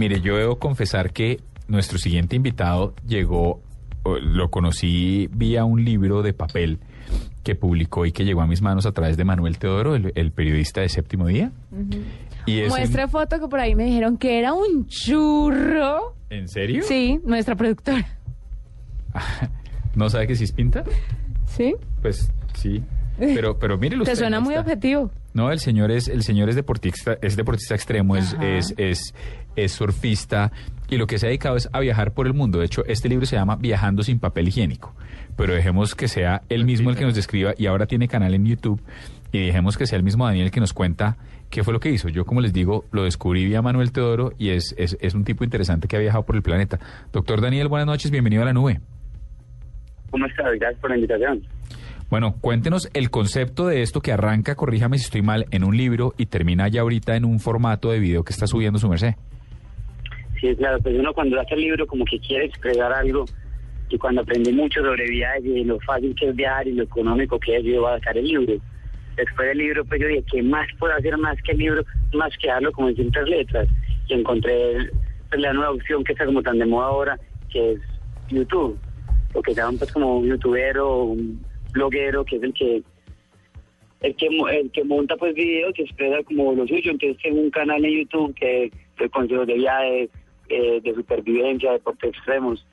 Mire, yo debo confesar que nuestro siguiente invitado llegó, lo conocí vía un libro de papel que publicó y que llegó a mis manos a través de Manuel Teodoro, el, el periodista de Séptimo Día. y es un- Muestre foto que por ahí me dijeron que era un churro. ¿En serio? Sí, nuestra productora. ¿No sabe que sí es pinta? ¿Sí? Pues sí. Pero, pero mire Te usted, suena ahí muy objetivo. No, el señor es, el señor es deportista, es deportista extremo, es, es, es, es surfista y lo que se ha dedicado es a viajar por el mundo. De hecho, este libro se llama Viajando sin papel higiénico. Pero dejemos que sea él mismo el que nos describa y ahora tiene canal en YouTube y dejemos que sea el mismo Daniel el que nos cuenta qué fue lo que hizo. Yo, como les digo, lo descubrí vía Manuel Teodoro y es, es, es un tipo interesante que ha viajado por el planeta. Doctor Daniel, buenas noches, bienvenido a la nube. ¿Cómo estás? Gracias por la invitación. Bueno, cuéntenos el concepto de esto que arranca, corríjame si estoy mal, en un libro y termina ya ahorita en un formato de video que está subiendo su merced. Sí, claro, pues uno cuando hace el libro como que quiere expresar algo y cuando aprende mucho sobre viajes y lo fácil que es viajar y lo económico que es, yo voy a sacar el libro. Después del libro, pues yo dije, ¿qué más puedo hacer más que el libro? Más que darlo como en ciertas letras. Y encontré pues, la nueva opción que está como tan de moda ahora, que es YouTube. Lo que llaman pues como un youtubero, un bloguero, que es el que el que mo- el que monta pues videos y expresa como lo suyo entonces tengo un canal en YouTube que doy consejos de viajes eh, de supervivencia deportes extremos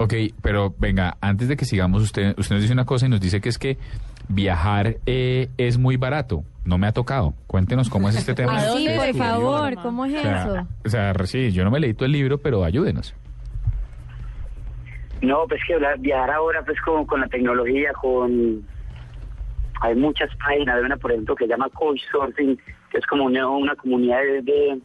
Ok, pero venga, antes de que sigamos, usted, usted nos dice una cosa y nos dice que es que viajar eh, es muy barato. No me ha tocado. Cuéntenos cómo es este tema. ¿A dónde, Ustedes por que favor? ¿Cómo es O sea, eso? o sea, sí, yo no me leí todo el libro, pero ayúdenos. No pues que viajar ahora pues como con la tecnología con hay muchas páginas hay una por ejemplo que se llama Couchsurfing que es como una, comunidad de,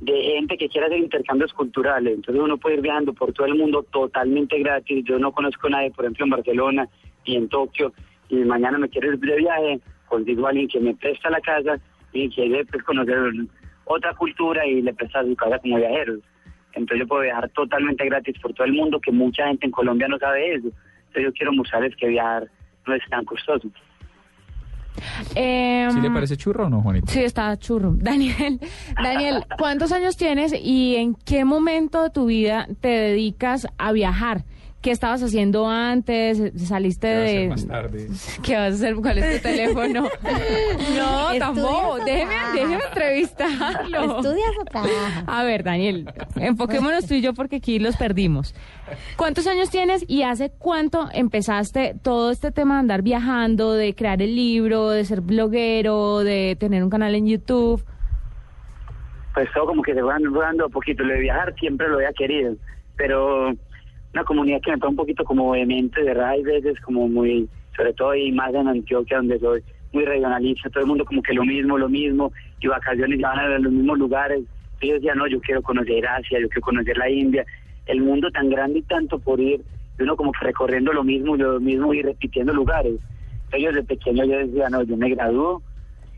de gente que quiere hacer intercambios culturales. Entonces uno puede ir viajando por todo el mundo totalmente gratis. Yo no conozco a nadie, por ejemplo, en Barcelona y en Tokio, y mañana me quiero ir de viaje, consigo a alguien que me presta la casa y quiere pues, conocer otra cultura y le presta su casa como viajeros. Entonces yo puedo viajar totalmente gratis por todo el mundo, que mucha gente en Colombia no sabe eso. Entonces yo quiero mostrarles que viajar no es tan costoso. Em, ¿Sí le parece churro o no, Juanito? Sí, está churro. Daniel, Daniel, ¿cuántos años tienes y en qué momento de tu vida te dedicas a viajar? ¿Qué estabas haciendo antes? ¿Saliste de...? tarde. ¿Qué vas a hacer? ¿Cuál es tu teléfono? no, ¿Estudias tampoco. o Déjeme, déjeme entrevistarlo. ¿Estudias o trabajas? A ver, Daniel, enfoquémonos tú y yo porque aquí los perdimos. ¿Cuántos años tienes y hace cuánto empezaste todo este tema de andar viajando, de crear el libro, de ser bloguero, de tener un canal en YouTube? pues todo como que se van dando a poquito. Lo de viajar siempre lo había querido, pero una comunidad que me está un poquito como vehemente, de verdad, hay veces como muy, sobre todo y más en Antioquia donde soy muy regionalista, todo el mundo como que lo mismo, lo mismo, y vacaciones van a los mismos lugares. Y yo decía, no, yo quiero conocer Asia, yo quiero conocer la India, el mundo tan grande y tanto por ir, y uno como que recorriendo lo mismo, lo mismo y repitiendo lugares. Entonces yo desde pequeño yo decía, no, yo me gradúo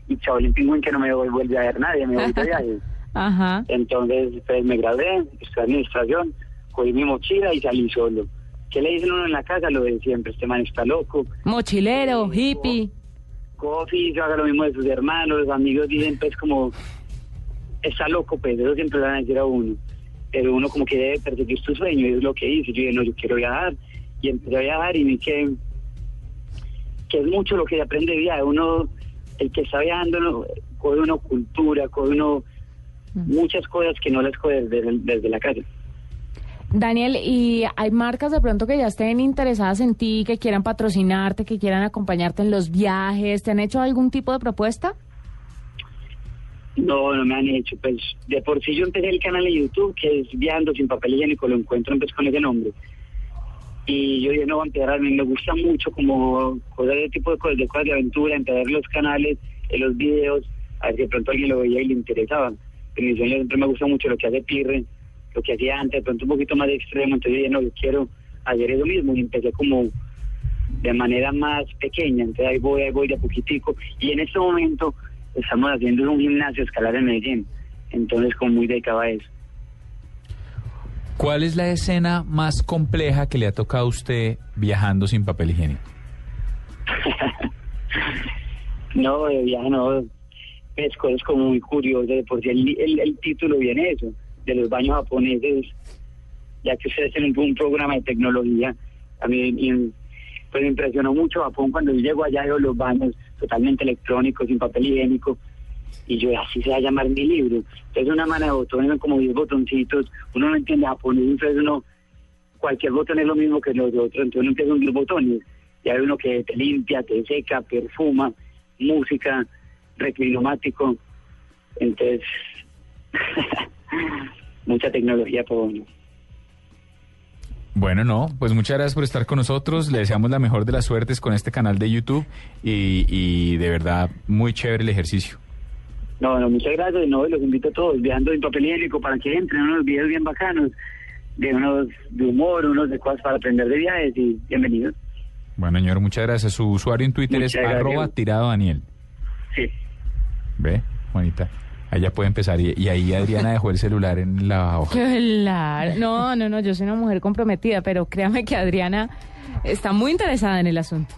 y chavalín pingüín que no me vuelve a ver nadie, me voy de viaje. Ajá. Entonces, pues me gradué, estudié administración, cogí mi mochila y salí solo. ¿Qué le dicen uno en la casa? Lo de siempre, este man está loco. Mochilero, hippie. Coffee, haga lo mismo de sus hermanos, los amigos dicen pues como, está loco, pues eso siempre le van a decir a uno. Pero uno como que debe perseguir su sueño, y es lo que hice. Yo dije, no, yo quiero viajar. Y empecé a viajar y vi que, que es mucho lo que aprende de viaje. Uno, el que está viajando, coge uno cultura, coge uno muchas cosas que no las coge desde, desde la casa. Daniel, ¿y hay marcas de pronto que ya estén interesadas en ti, que quieran patrocinarte, que quieran acompañarte en los viajes? ¿Te han hecho algún tipo de propuesta? No, no me han hecho. Pues de por sí yo empecé el canal de YouTube que es Viajando sin papel higiénico, lo encuentro pues con ese nombre. Y yo dije, no, empezar, me me gusta mucho como cosas de tipo de cosas, de cosas de aventura, empezar los canales, en los videos, a ver si de pronto alguien lo veía y le interesaba. En mi sueño siempre me gusta mucho lo que hace Pirre, lo que hacía antes, de pronto un poquito más de extremo, entonces dije, no, yo quiero hacer eso mismo y empecé como de manera más pequeña, entonces ahí voy, ahí voy de a poquitico. Y en este momento estamos haciendo un gimnasio escalar en Medellín, entonces como muy dedicado a eso. ¿Cuál es la escena más compleja que le ha tocado a usted viajando sin papel higiénico? No, de viaje no, es cosas como muy curiosas, porque el, el, el título viene eso, de los baños japoneses, ya que ustedes tienen un programa de tecnología, a mí pues me impresionó mucho Japón cuando yo llego allá veo los baños totalmente electrónicos, sin papel higiénico, y yo así se va a llamar mi libro. Entonces una mano de botones, como 10 botoncitos, uno no entiende japonés, entonces uno, cualquier botón es lo mismo que los otros, entonces uno empieza 10 botones, y hay uno que te limpia, te seca, perfuma, música, reclinomático, entonces mucha tecnología por uno. Bueno, no, pues muchas gracias por estar con nosotros. Le deseamos la mejor de las suertes con este canal de YouTube y, y de verdad muy chévere el ejercicio. No, no, muchas gracias. No, los invito a todos, viajando en papel higiénico para que entren unos videos bien bacanos, de unos de humor, unos de cosas para aprender de viajes y bienvenidos. Bueno, señor, muchas gracias. Su usuario en Twitter Muchas es gracias. arroba tirado Daniel. Sí. ¿Ve, Juanita? Allá puede empezar. Y, y ahí Adriana dejó el celular en la hoja. Claro. No, no, no, yo soy una mujer comprometida, pero créame que Adriana está muy interesada en el asunto.